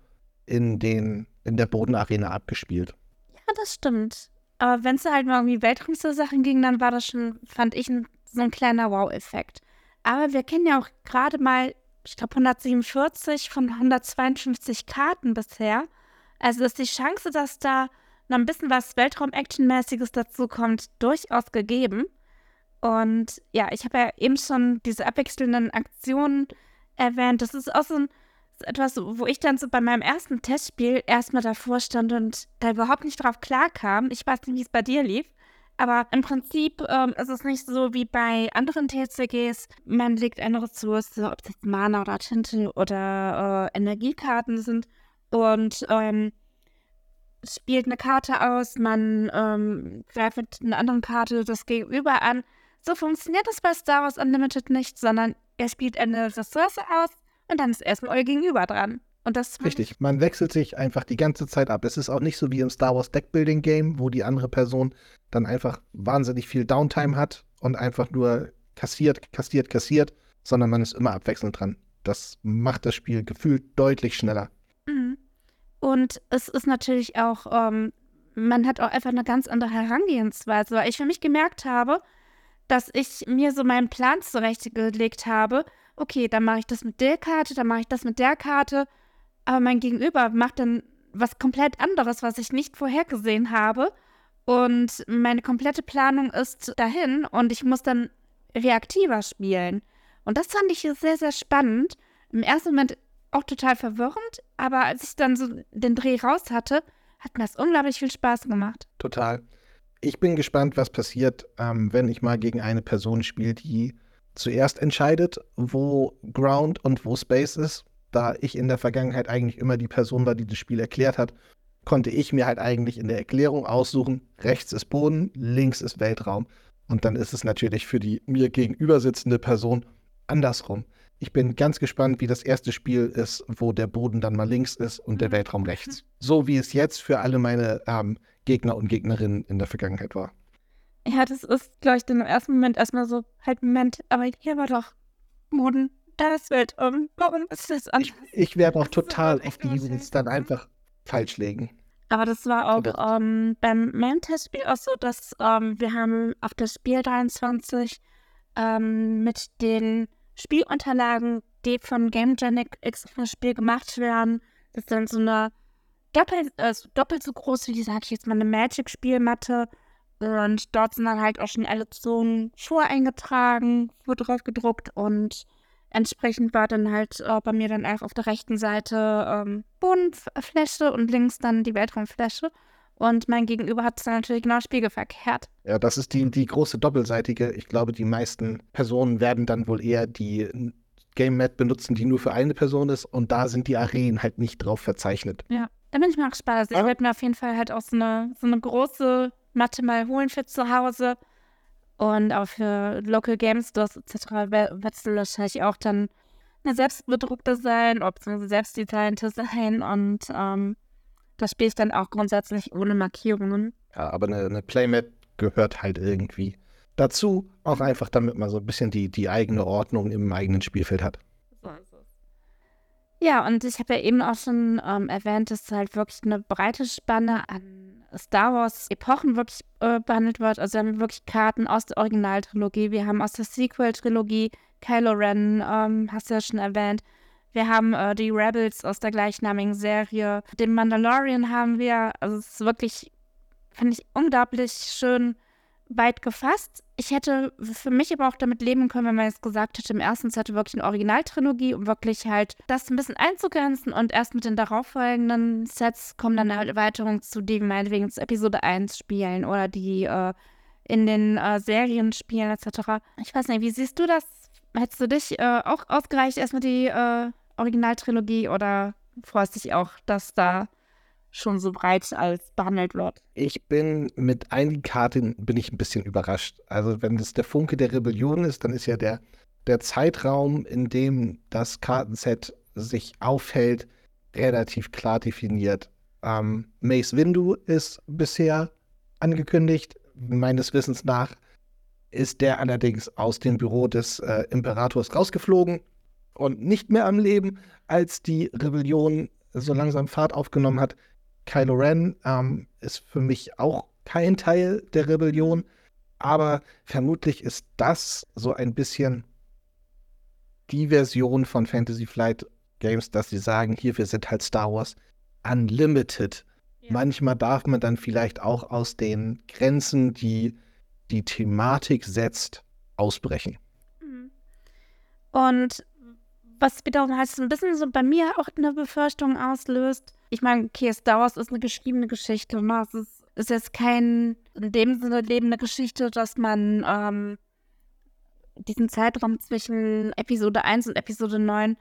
in, den, in der Bodenarena abgespielt. Ja, das stimmt. Aber wenn es halt mal irgendwie Weltraumsachen ging, dann war das schon, fand ich, ein, so ein kleiner Wow-Effekt. Aber wir kennen ja auch gerade mal, ich glaube, 147 von 152 Karten bisher. Also ist die Chance, dass da noch ein bisschen was Weltraum-Action-mäßiges dazu kommt, durchaus gegeben. Und ja, ich habe ja eben schon diese abwechselnden Aktionen erwähnt. Das ist auch so ein etwas, wo ich dann so bei meinem ersten Testspiel erstmal davor stand und da überhaupt nicht drauf klarkam. Ich weiß nicht, wie es bei dir lief. Aber im Prinzip ähm, ist es nicht so wie bei anderen TCGs. Man legt eine Ressource, ob jetzt Mana oder Tinte oder äh, Energiekarten sind und ähm, spielt eine Karte aus. Man ähm, greift mit einer anderen Karte das Gegenüber an. So funktioniert das bei Star Wars Unlimited nicht, sondern er spielt eine Ressource aus und dann ist erstmal euer Gegenüber dran. Und das Richtig, man wechselt sich einfach die ganze Zeit ab. Es ist auch nicht so wie im Star Wars Deckbuilding Game, wo die andere Person dann einfach wahnsinnig viel Downtime hat und einfach nur kassiert, kassiert, kassiert, sondern man ist immer abwechselnd dran. Das macht das Spiel gefühlt deutlich schneller. Mhm. Und es ist natürlich auch, ähm, man hat auch einfach eine ganz andere Herangehensweise, weil ich für mich gemerkt habe, dass ich mir so meinen Plan zurechtgelegt habe. Okay, dann mache ich das mit der Karte, dann mache ich das mit der Karte. Aber mein Gegenüber macht dann was komplett anderes, was ich nicht vorhergesehen habe. Und meine komplette Planung ist dahin und ich muss dann reaktiver spielen. Und das fand ich sehr, sehr spannend. Im ersten Moment auch total verwirrend, aber als ich dann so den Dreh raus hatte, hat mir das unglaublich viel Spaß gemacht. Total. Ich bin gespannt, was passiert, ähm, wenn ich mal gegen eine Person spiele, die zuerst entscheidet, wo Ground und wo Space ist. Da ich in der Vergangenheit eigentlich immer die Person war, die das Spiel erklärt hat, konnte ich mir halt eigentlich in der Erklärung aussuchen, rechts ist Boden, links ist Weltraum. Und dann ist es natürlich für die mir gegenüber sitzende Person andersrum. Ich bin ganz gespannt, wie das erste Spiel ist, wo der Boden dann mal links ist und der mhm. Weltraum rechts. So wie es jetzt für alle meine ähm, Gegner und Gegnerinnen in der Vergangenheit war. Ja, das ist, glaube ich, dann im ersten Moment erstmal so, halt, Moment, aber hier war doch Boden, da ist Weltraum. Warum ist das anders? Ich, ich werde auch total auf die Events dann einfach falsch legen. Aber das war auch ähm, beim Main-Testspiel auch so, dass ähm, wir haben auf das Spiel 23 ähm, mit den Spielunterlagen, die von GameGenic extra Spiel gemacht werden. Das ist dann so eine doppelt, äh, doppelt so groß wie, sag ich jetzt mal, eine Magic-Spielmatte. Und dort sind dann halt auch schon alle Zonen voreingetragen, wurde drauf gedruckt und entsprechend war dann halt äh, bei mir dann auch auf der rechten Seite ähm, Bodenfläche und links dann die Weltraumfläche. Und mein Gegenüber hat es dann natürlich genau spiegelverkehrt. Ja, das ist die, die große doppelseitige. Ich glaube, die meisten Personen werden dann wohl eher die Game Mat benutzen, die nur für eine Person ist. Und da sind die Arenen halt nicht drauf verzeichnet. Ja, da bin ich mal gespannt. Also ich werde mir auf jeden Fall halt auch so eine, so eine große Matte mal holen für zu Hause. Und auch für Local Game Stores etc. wird es wahrscheinlich auch dann eine selbstbedruckte sein, beziehungsweise selbstdesignte sein. Und ähm, das Spiel ist dann auch grundsätzlich ohne Markierungen. Ja, aber eine, eine Playmat gehört halt irgendwie dazu. Auch einfach, damit man so ein bisschen die, die eigene Ordnung im eigenen Spielfeld hat. Ja, und ich habe ja eben auch schon ähm, erwähnt, dass halt wirklich eine breite Spanne an Star Wars-Epochen wirklich äh, behandelt wird. Also wir haben wirklich Karten aus der Originaltrilogie, wir haben aus der Sequel-Trilogie Kylo Ren, ähm, hast du ja schon erwähnt. Wir haben äh, die Rebels aus der gleichnamigen Serie. Den Mandalorian haben wir. Also es ist wirklich, finde ich, unglaublich schön weit gefasst. Ich hätte für mich aber auch damit leben können, wenn man jetzt gesagt hätte, im ersten Set wirklich eine Originaltrilogie, um wirklich halt das ein bisschen einzugrenzen und erst mit den darauffolgenden Sets kommen dann halt Erweiterungen zu, die meinetwegen zu Episode 1 spielen oder die äh, in den äh, Serien spielen etc. Ich weiß nicht, wie siehst du das? Hättest du dich äh, auch ausgereicht, erstmal die äh, Originaltrilogie oder freust dich auch, dass da schon so breit als behandelt wird? Ich bin mit einigen Karten bin ich ein bisschen überrascht. Also wenn das der Funke der Rebellion ist, dann ist ja der, der Zeitraum, in dem das Kartenset sich aufhält, relativ klar definiert. Ähm, Mace Windu ist bisher angekündigt. Meines Wissens nach ist der allerdings aus dem Büro des äh, Imperators rausgeflogen und nicht mehr am Leben, als die Rebellion so langsam Fahrt aufgenommen hat. Kylo Ren ähm, ist für mich auch kein Teil der Rebellion, aber vermutlich ist das so ein bisschen die Version von Fantasy Flight Games, dass sie sagen, hier, wir sind halt Star Wars Unlimited. Ja. Manchmal darf man dann vielleicht auch aus den Grenzen, die die Thematik setzt, ausbrechen. Mhm. Und was wiederum halt so ein bisschen so bei mir auch eine Befürchtung auslöst. Ich meine, okay, Star Wars ist eine geschriebene Geschichte. Ne? Es ist, ist jetzt kein in dem Sinne lebende Geschichte, dass man ähm, diesen Zeitraum zwischen Episode 1 und Episode 9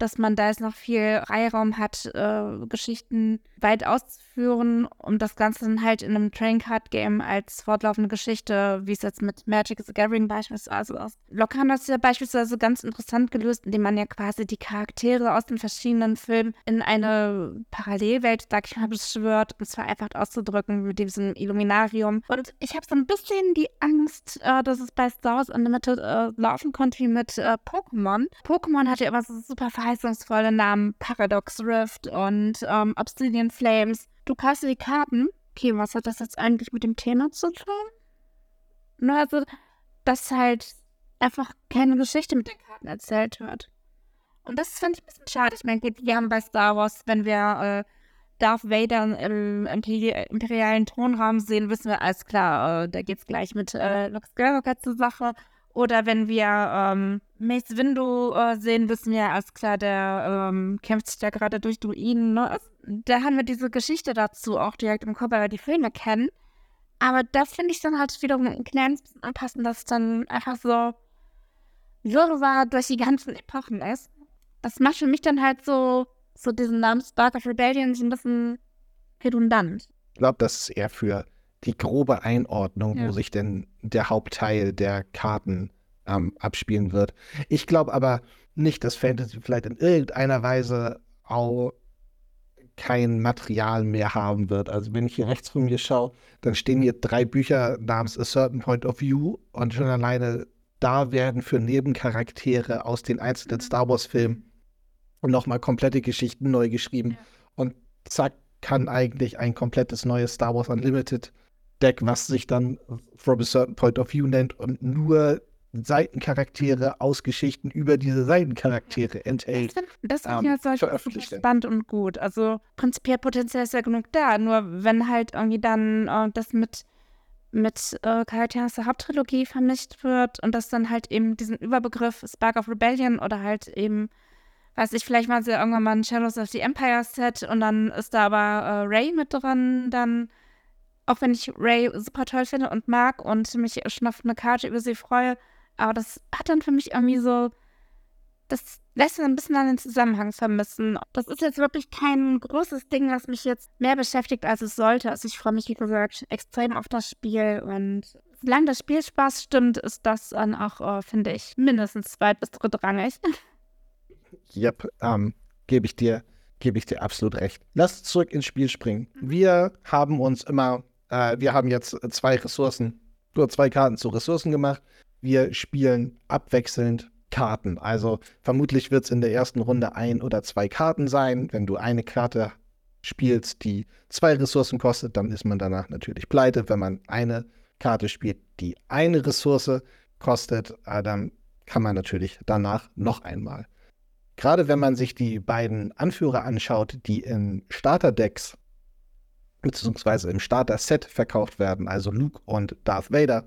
dass man da jetzt noch viel Reihraum hat, äh, Geschichten weit auszuführen, um das Ganze dann halt in einem Train Card Game als fortlaufende Geschichte, wie es jetzt mit Magic the Gathering beispielsweise ist. Locan hat es ja beispielsweise ganz interessant gelöst, indem man ja quasi die Charaktere aus den verschiedenen Filmen in eine Parallelwelt, sag ich mal, beschwört, um es vereinfacht auszudrücken mit diesem Illuminarium. Und ich habe so ein bisschen die Angst, äh, dass es bei Star Wars Unlimited äh, laufen konnte wie mit äh, Pokémon. Pokémon hatte ja immer so super Verhalten verheißungsvolle Namen Paradox Rift und ähm, Obsidian Flames. Du kaufst die Karten. Okay, was hat das jetzt eigentlich mit dem Thema zu tun? Nur also, dass halt einfach keine Geschichte mit den Karten erzählt wird. Und das finde ich ein bisschen schade. Ich meine, wir haben bei Star Wars, wenn wir äh, Darth Vader im imperialen Thronraum sehen, wissen wir, alles klar, äh, da geht's gleich mit äh, Luke Skywalker zur Sache. Oder wenn wir ähm, Mace Windu äh, sehen, wissen wir, alles klar, der ähm, kämpft sich da gerade durch Druiden. Ne? Da haben wir diese Geschichte dazu auch direkt im Kopf, weil wir die Filme kennen. Aber da finde ich dann halt wiederum ein kleines bisschen anpassen, dass es dann einfach so wirrwarr durch die ganzen Epochen ist. Das macht für mich dann halt so so diesen Namen Spark of Rebellion ein bisschen redundant. Ich glaube, das ist eher für die grobe Einordnung, ja. wo sich denn der Hauptteil der Karten ähm, abspielen wird. Ich glaube aber nicht, dass Fantasy vielleicht in irgendeiner Weise auch kein Material mehr haben wird. Also wenn ich hier rechts von mir schaue, dann stehen hier drei Bücher namens A Certain Point of View und schon alleine da werden für Nebencharaktere aus den einzelnen. Star Wars-Filmen nochmal komplette Geschichten neu geschrieben. Ja. Und zack, kann eigentlich ein komplettes neues Star Wars Unlimited Deck, was sich dann From a Certain Point of View nennt und nur Seitencharaktere aus Geschichten über diese Seitencharaktere enthält. Das ist ja solch spannend und gut. Also prinzipiell Potenzial ist ja genug da. Nur wenn halt irgendwie dann äh, das mit, mit äh, Charakteren aus der Haupttrilogie vermischt wird und das dann halt eben diesen Überbegriff Spark of Rebellion oder halt eben weiß ich, vielleicht machen sie irgendwann mal ein Shadows of the Empire Set und dann ist da aber äh, Ray mit drin, dann, auch wenn ich Ray super toll finde und mag und mich schon auf eine Karte über sie freue, aber das hat dann für mich irgendwie so, das lässt mir ein bisschen an den Zusammenhang vermissen. Das ist jetzt wirklich kein großes Ding, was mich jetzt mehr beschäftigt, als es sollte. Also ich freue mich, wie gesagt, extrem auf das Spiel und solange das Spiel Spaß stimmt, ist das dann auch, äh, finde ich, mindestens zweit- bis drittrangig. Yep, ähm, gebe ich dir, gebe ich dir absolut recht. Lass zurück ins Spiel springen. Wir haben uns immer, äh, wir haben jetzt zwei Ressourcen, nur zwei Karten zu Ressourcen gemacht. Wir spielen abwechselnd Karten. Also vermutlich wird es in der ersten Runde ein oder zwei Karten sein. Wenn du eine Karte spielst, die zwei Ressourcen kostet, dann ist man danach natürlich pleite. Wenn man eine Karte spielt, die eine Ressource kostet, äh, dann kann man natürlich danach noch einmal Gerade wenn man sich die beiden Anführer anschaut, die in Starterdecks beziehungsweise im Starter-Set verkauft werden, also Luke und Darth Vader,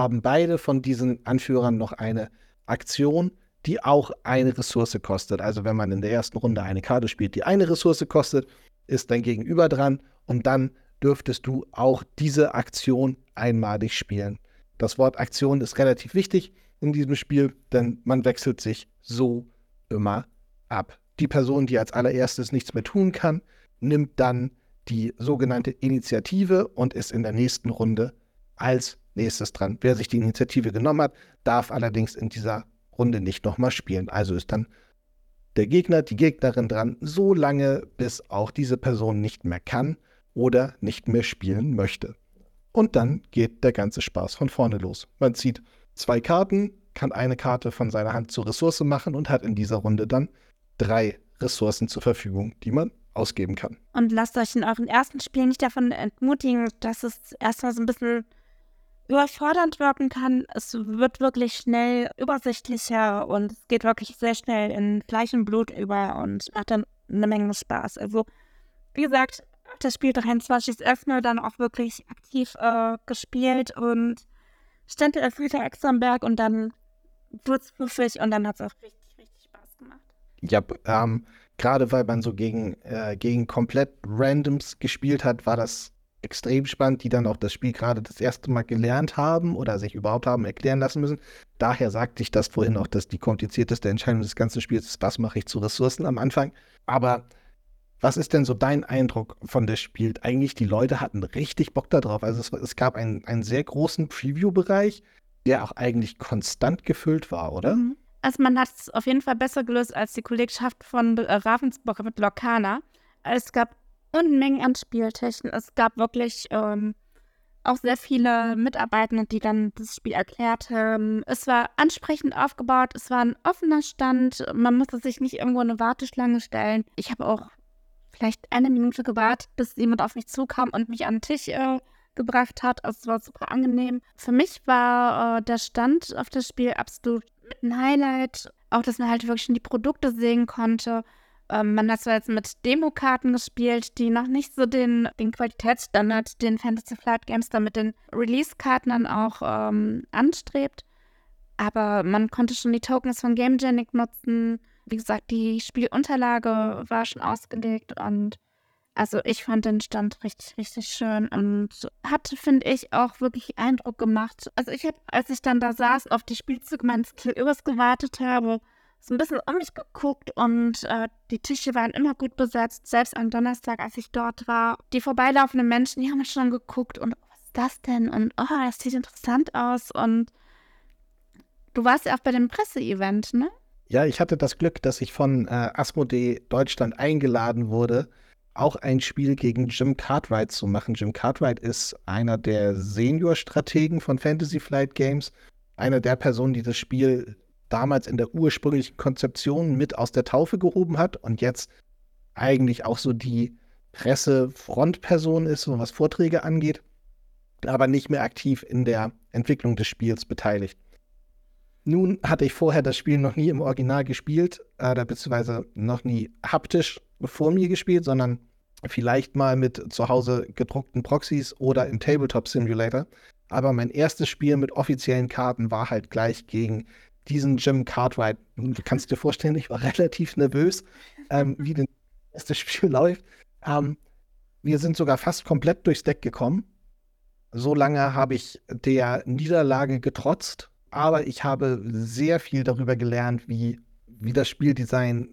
haben beide von diesen Anführern noch eine Aktion, die auch eine Ressource kostet. Also wenn man in der ersten Runde eine Karte spielt, die eine Ressource kostet, ist dein Gegenüber dran und dann dürftest du auch diese Aktion einmalig spielen. Das Wort Aktion ist relativ wichtig in diesem Spiel, denn man wechselt sich so immer ab. Die Person, die als allererstes nichts mehr tun kann, nimmt dann die sogenannte Initiative und ist in der nächsten Runde als nächstes dran. Wer sich die Initiative genommen hat, darf allerdings in dieser Runde nicht nochmal spielen. Also ist dann der Gegner, die Gegnerin dran, so lange, bis auch diese Person nicht mehr kann oder nicht mehr spielen möchte. Und dann geht der ganze Spaß von vorne los. Man zieht zwei Karten, kann eine Karte von seiner Hand zur Ressource machen und hat in dieser Runde dann drei Ressourcen zur Verfügung, die man ausgeben kann. Und lasst euch in euren ersten Spielen nicht davon entmutigen, dass es erstmal so ein bisschen überfordernd wirken kann. Es wird wirklich schnell übersichtlicher und es geht wirklich sehr schnell in Fleisch und Blut über und macht dann eine Menge Spaß. Also, wie gesagt, das Spiel 23 ist erstmal dann auch wirklich aktiv äh, gespielt und stand der Friede Examberg und dann wurde es pfiffig und dann hat es auch richtig ja, ähm, gerade weil man so gegen, äh, gegen komplett Randoms gespielt hat, war das extrem spannend, die dann auch das Spiel gerade das erste Mal gelernt haben oder sich überhaupt haben erklären lassen müssen. Daher sagte ich das vorhin auch, dass die komplizierteste Entscheidung des ganzen Spiels ist, was mache ich zu Ressourcen am Anfang. Aber was ist denn so dein Eindruck von dem Spiel? Eigentlich, die Leute hatten richtig Bock darauf. Also es, es gab einen, einen sehr großen Preview-Bereich, der auch eigentlich konstant gefüllt war, oder? Mhm. Also man hat es auf jeden Fall besser gelöst als die Kollegschaft von äh, Ravensburg mit Lokana. Es gab Unmengen an Spieltechnik. Es gab wirklich ähm, auch sehr viele Mitarbeitende, die dann das Spiel erklärt haben. Es war ansprechend aufgebaut, es war ein offener Stand, man musste sich nicht irgendwo eine Warteschlange stellen. Ich habe auch vielleicht eine Minute gewartet, bis jemand auf mich zukam und mich an den Tisch äh, gebracht hat. Also es war super angenehm. Für mich war äh, der Stand auf das Spiel absolut ein Highlight. Auch, dass man halt wirklich schon die Produkte sehen konnte. Ähm, man hat zwar jetzt mit Demokarten gespielt, die noch nicht so den, den Qualitätsstandard, den Fantasy Flight Games da mit den Release-Karten dann auch ähm, anstrebt. Aber man konnte schon die Tokens von GameGenic nutzen. Wie gesagt, die Spielunterlage war schon ausgelegt und also ich fand den Stand richtig, richtig schön und hatte, finde ich, auch wirklich Eindruck gemacht. Also ich habe, als ich dann da saß, auf die Spielzüge meines Kleebers gewartet habe, so ein bisschen um mich geguckt und äh, die Tische waren immer gut besetzt. Selbst am Donnerstag, als ich dort war, die vorbeilaufenden Menschen, die haben schon geguckt und was ist das denn? Und oh, das sieht interessant aus. Und du warst ja auch bei dem Presseevent, ne? Ja, ich hatte das Glück, dass ich von äh, Asmodee Deutschland eingeladen wurde, auch ein Spiel gegen Jim Cartwright zu machen. Jim Cartwright ist einer der Senior-Strategen von Fantasy Flight Games, einer der Personen, die das Spiel damals in der ursprünglichen Konzeption mit aus der Taufe gehoben hat und jetzt eigentlich auch so die Presse-Frontperson ist, so was Vorträge angeht, aber nicht mehr aktiv in der Entwicklung des Spiels beteiligt. Nun hatte ich vorher das Spiel noch nie im Original gespielt, äh, beziehungsweise noch nie haptisch vor mir gespielt, sondern vielleicht mal mit zu Hause gedruckten Proxys oder im Tabletop Simulator. Aber mein erstes Spiel mit offiziellen Karten war halt gleich gegen diesen Jim Cartwright. Du kannst dir vorstellen, ich war relativ nervös, ähm, wie das erste Spiel läuft. Ähm, wir sind sogar fast komplett durchs Deck gekommen. So lange habe ich der Niederlage getrotzt, aber ich habe sehr viel darüber gelernt, wie, wie das Spieldesign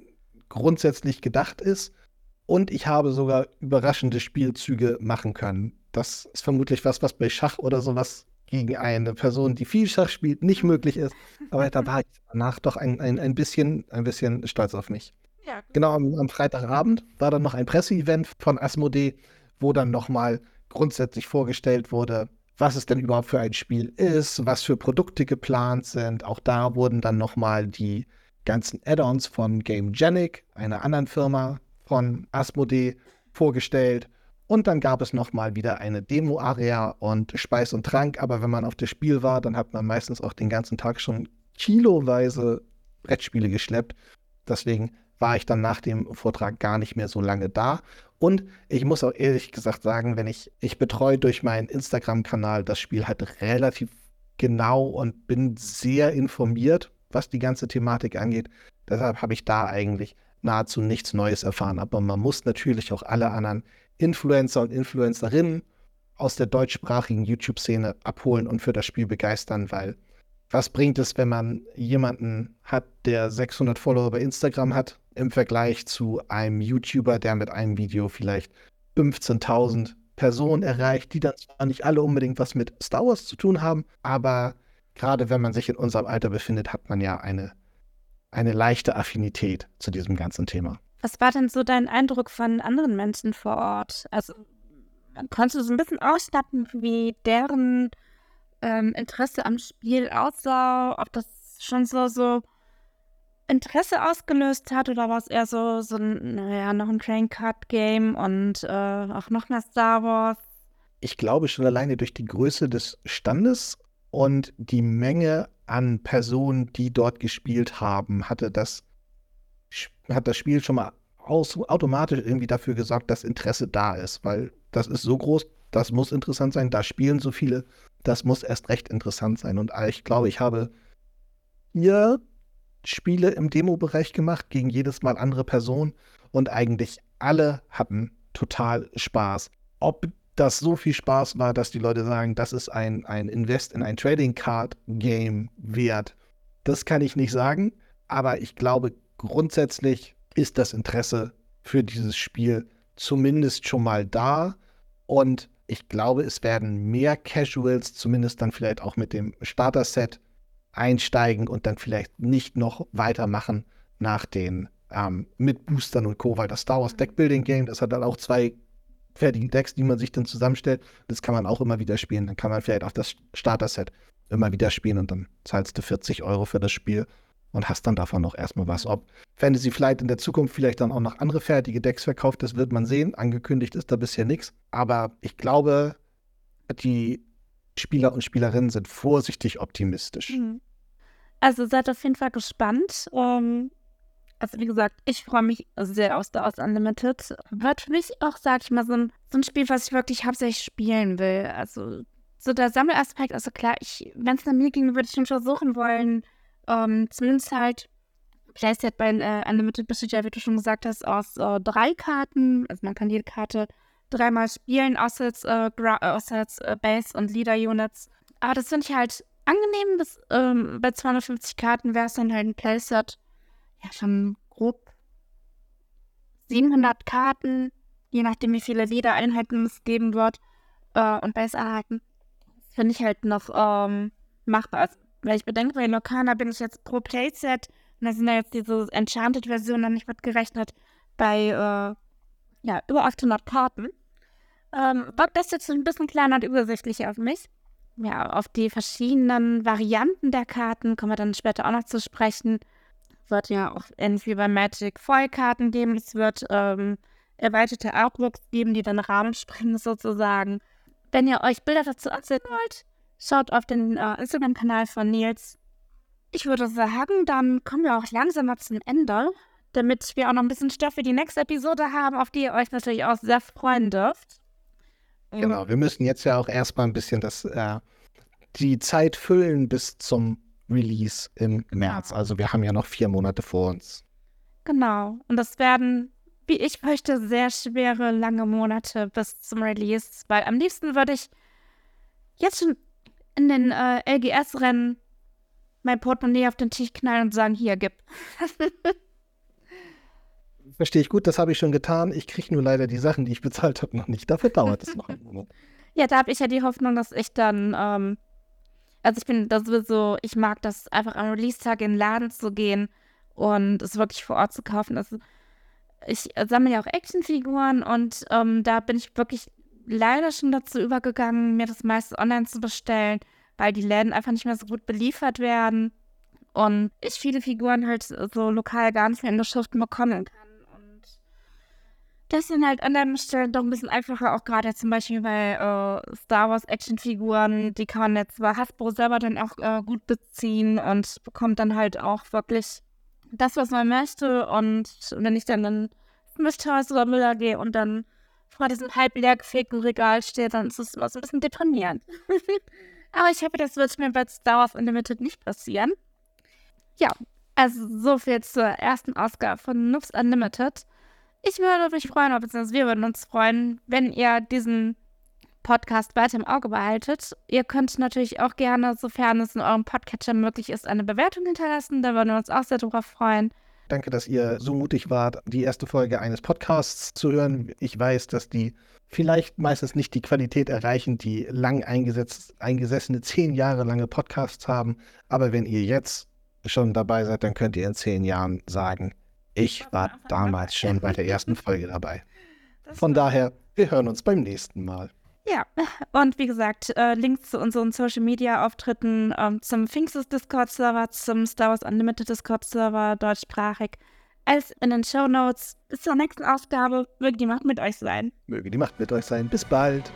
grundsätzlich gedacht ist. Und ich habe sogar überraschende Spielzüge machen können. Das ist vermutlich was, was bei Schach oder sowas gegen eine Person, die viel Schach spielt, nicht möglich ist. Aber da war ich danach doch ein, ein, ein, bisschen, ein bisschen stolz auf mich. Ja, genau, am, am, Freitagabend war dann noch ein Presseevent von Asmodee, wo dann nochmal grundsätzlich vorgestellt wurde, was es denn überhaupt für ein Spiel ist, was für Produkte geplant sind. Auch da wurden dann nochmal die ganzen Add-ons von GameGenic, einer anderen Firma von Asmodee, vorgestellt. Und dann gab es nochmal wieder eine Demo-Area und Speis und Trank. Aber wenn man auf das Spiel war, dann hat man meistens auch den ganzen Tag schon kiloweise Brettspiele geschleppt. Deswegen war ich dann nach dem Vortrag gar nicht mehr so lange da. Und ich muss auch ehrlich gesagt sagen, wenn ich, ich betreue durch meinen Instagram-Kanal das Spiel halt relativ genau und bin sehr informiert, was die ganze Thematik angeht. Deshalb habe ich da eigentlich nahezu nichts Neues erfahren. Aber man muss natürlich auch alle anderen Influencer und Influencerinnen aus der deutschsprachigen YouTube-Szene abholen und für das Spiel begeistern, weil was bringt es, wenn man jemanden hat, der 600 Follower bei Instagram hat, im Vergleich zu einem YouTuber, der mit einem Video vielleicht 15.000 Personen erreicht, die dann zwar nicht alle unbedingt was mit Star Wars zu tun haben, aber gerade wenn man sich in unserem Alter befindet, hat man ja eine, eine leichte Affinität zu diesem ganzen Thema. Was war denn so dein Eindruck von anderen Menschen vor Ort? Also konntest du so ein bisschen ausstatten, wie deren ähm, Interesse am Spiel aussah? Ob das schon so, so Interesse ausgelöst hat oder war es eher so, so naja, noch ein Train Card Game und äh, auch noch mehr Star Wars? Ich glaube schon alleine durch die Größe des Standes und die Menge an Personen, die dort gespielt haben, hatte das hat das Spiel schon mal aus, automatisch irgendwie dafür gesorgt, dass Interesse da ist, weil das ist so groß, das muss interessant sein, da spielen so viele, das muss erst recht interessant sein. Und ich glaube, ich habe vier Spiele im Demo-Bereich gemacht, gegen jedes Mal andere Personen und eigentlich alle hatten total Spaß. Ob das so viel Spaß war, dass die Leute sagen, das ist ein, ein Invest in ein Trading Card Game wert, das kann ich nicht sagen, aber ich glaube, grundsätzlich ist das Interesse für dieses Spiel zumindest schon mal da. Und ich glaube, es werden mehr Casuals, zumindest dann vielleicht auch mit dem Starter-Set, einsteigen und dann vielleicht nicht noch weitermachen nach den ähm, mit Boostern und Co. Weil das Star Wars Deckbuilding Game, das hat dann auch zwei fertigen Decks, die man sich dann zusammenstellt. Das kann man auch immer wieder spielen. Dann kann man vielleicht auch das Starter-Set immer wieder spielen und dann zahlst du 40 Euro für das Spiel und hast dann davon noch erstmal was. Ob Fantasy Flight in der Zukunft vielleicht dann auch noch andere fertige Decks verkauft, das wird man sehen. Angekündigt ist da bisher nichts. Aber ich glaube, die Spieler und Spielerinnen sind vorsichtig optimistisch. Mhm. Also seid auf jeden Fall gespannt. Um, ähm, also wie gesagt, ich freue mich sehr aus Star Wars Unlimited. Wird für mich auch, sag ich mal, so ein, so ein Spiel, was ich wirklich hauptsächlich spielen will. Also so der Sammelaspekt, also klar, wenn es nach mir ging, würde ich schon versuchen wollen, ähm, zumindest halt Playset bei äh, Unlimited besteht ja, wie du schon gesagt hast, aus äh, drei Karten. Also man kann jede Karte dreimal spielen, außer jetzt, äh, außer jetzt äh, Base und Leader Units. Aber das finde ich halt angenehm. Bis, ähm, bei 250 Karten wäre es dann halt ein Playset, ja, schon grob 700 Karten, je nachdem, wie viele Leader-Einheiten es geben wird äh, und Base-Einheiten. Finde ich halt noch ähm, machbar. Also, weil ich bedenke, bei Lokana bin ich jetzt pro Playset und da sind ja jetzt diese Enchanted-Versionen nicht mitgerechnet bei äh, ja, über 800 Karten. Ähm, das jetzt ein bisschen kleiner und übersichtlicher auf mich. Ja, auf die verschiedenen Varianten der Karten kommen wir dann später auch noch zu sprechen. Wird ja auch ähnlich wie bei Magic Foil-Karten geben. Es wird ähm, erweiterte Artworks geben, die dann Rahmen springen sozusagen. Wenn ihr euch Bilder dazu ansehen wollt, schaut auf den äh, Instagram-Kanal von Nils. Ich würde sagen, dann kommen wir auch langsam mal zum Ende damit wir auch noch ein bisschen Stoff für die nächste Episode haben, auf die ihr euch natürlich auch sehr freuen dürft. Genau, wir müssen jetzt ja auch erstmal ein bisschen das, äh, die Zeit füllen bis zum Release im März. Also wir haben ja noch vier Monate vor uns. Genau. Und das werden, wie ich möchte, sehr schwere, lange Monate bis zum Release. Weil am liebsten würde ich jetzt schon in den äh, LGS-Rennen mein Portemonnaie auf den Tisch knallen und sagen, hier, gib. verstehe ich gut, das habe ich schon getan. Ich kriege nur leider die Sachen, die ich bezahlt habe, noch nicht. Dafür dauert es noch einen Monat. Ja, da habe ich ja die Hoffnung, dass ich dann, ähm, also ich bin das sowieso, ich mag das einfach am Release-Tag in den Laden zu gehen und es wirklich vor Ort zu kaufen. Also ich sammle ja auch Actionfiguren und ähm, da bin ich wirklich leider schon dazu übergegangen, mir das meiste online zu bestellen, weil die Läden einfach nicht mehr so gut beliefert werden und ich viele Figuren halt so lokal gar nicht mehr in der Schrift bekommen kann das sind halt an der Stelle doch ein bisschen einfacher, auch gerade zum Beispiel bei äh, Star Wars Actionfiguren, die kann man jetzt bei Hasbro selber dann auch äh, gut beziehen und bekommt dann halt auch wirklich das, was man möchte. Und wenn ich dann in Mischhaus oder Müller gehe und dann vor diesem halb leer gefegten Regal stehe, dann ist es immer so ein bisschen deprimierend. Aber ich hoffe, das wird mir bei Star Wars Unlimited nicht passieren. Ja, also so viel zur ersten Ausgabe von Noobs Unlimited. Ich würde mich freuen, beziehungsweise wir würden uns freuen, wenn ihr diesen Podcast weiter im Auge behaltet. Ihr könnt natürlich auch gerne, sofern es in eurem Podcatcher möglich ist, eine Bewertung hinterlassen. Da würden wir uns auch sehr darüber freuen. Danke, dass ihr so mutig wart, die erste Folge eines Podcasts zu hören. Ich weiß, dass die vielleicht meistens nicht die Qualität erreichen, die lang eingesessene, zehn Jahre lange Podcasts haben. Aber wenn ihr jetzt schon dabei seid, dann könnt ihr in zehn Jahren sagen, ich war damals schon bei der ersten Folge dabei. Von daher, wir hören uns beim nächsten Mal. Ja, und wie gesagt, äh, Links zu unseren Social Media Auftritten, ähm, zum Finksys Discord Server, zum Star Wars Unlimited Discord Server, deutschsprachig, alles in den Show Notes. Bis zur nächsten Ausgabe. Möge die Macht mit euch sein. Möge die Macht mit euch sein. Bis bald.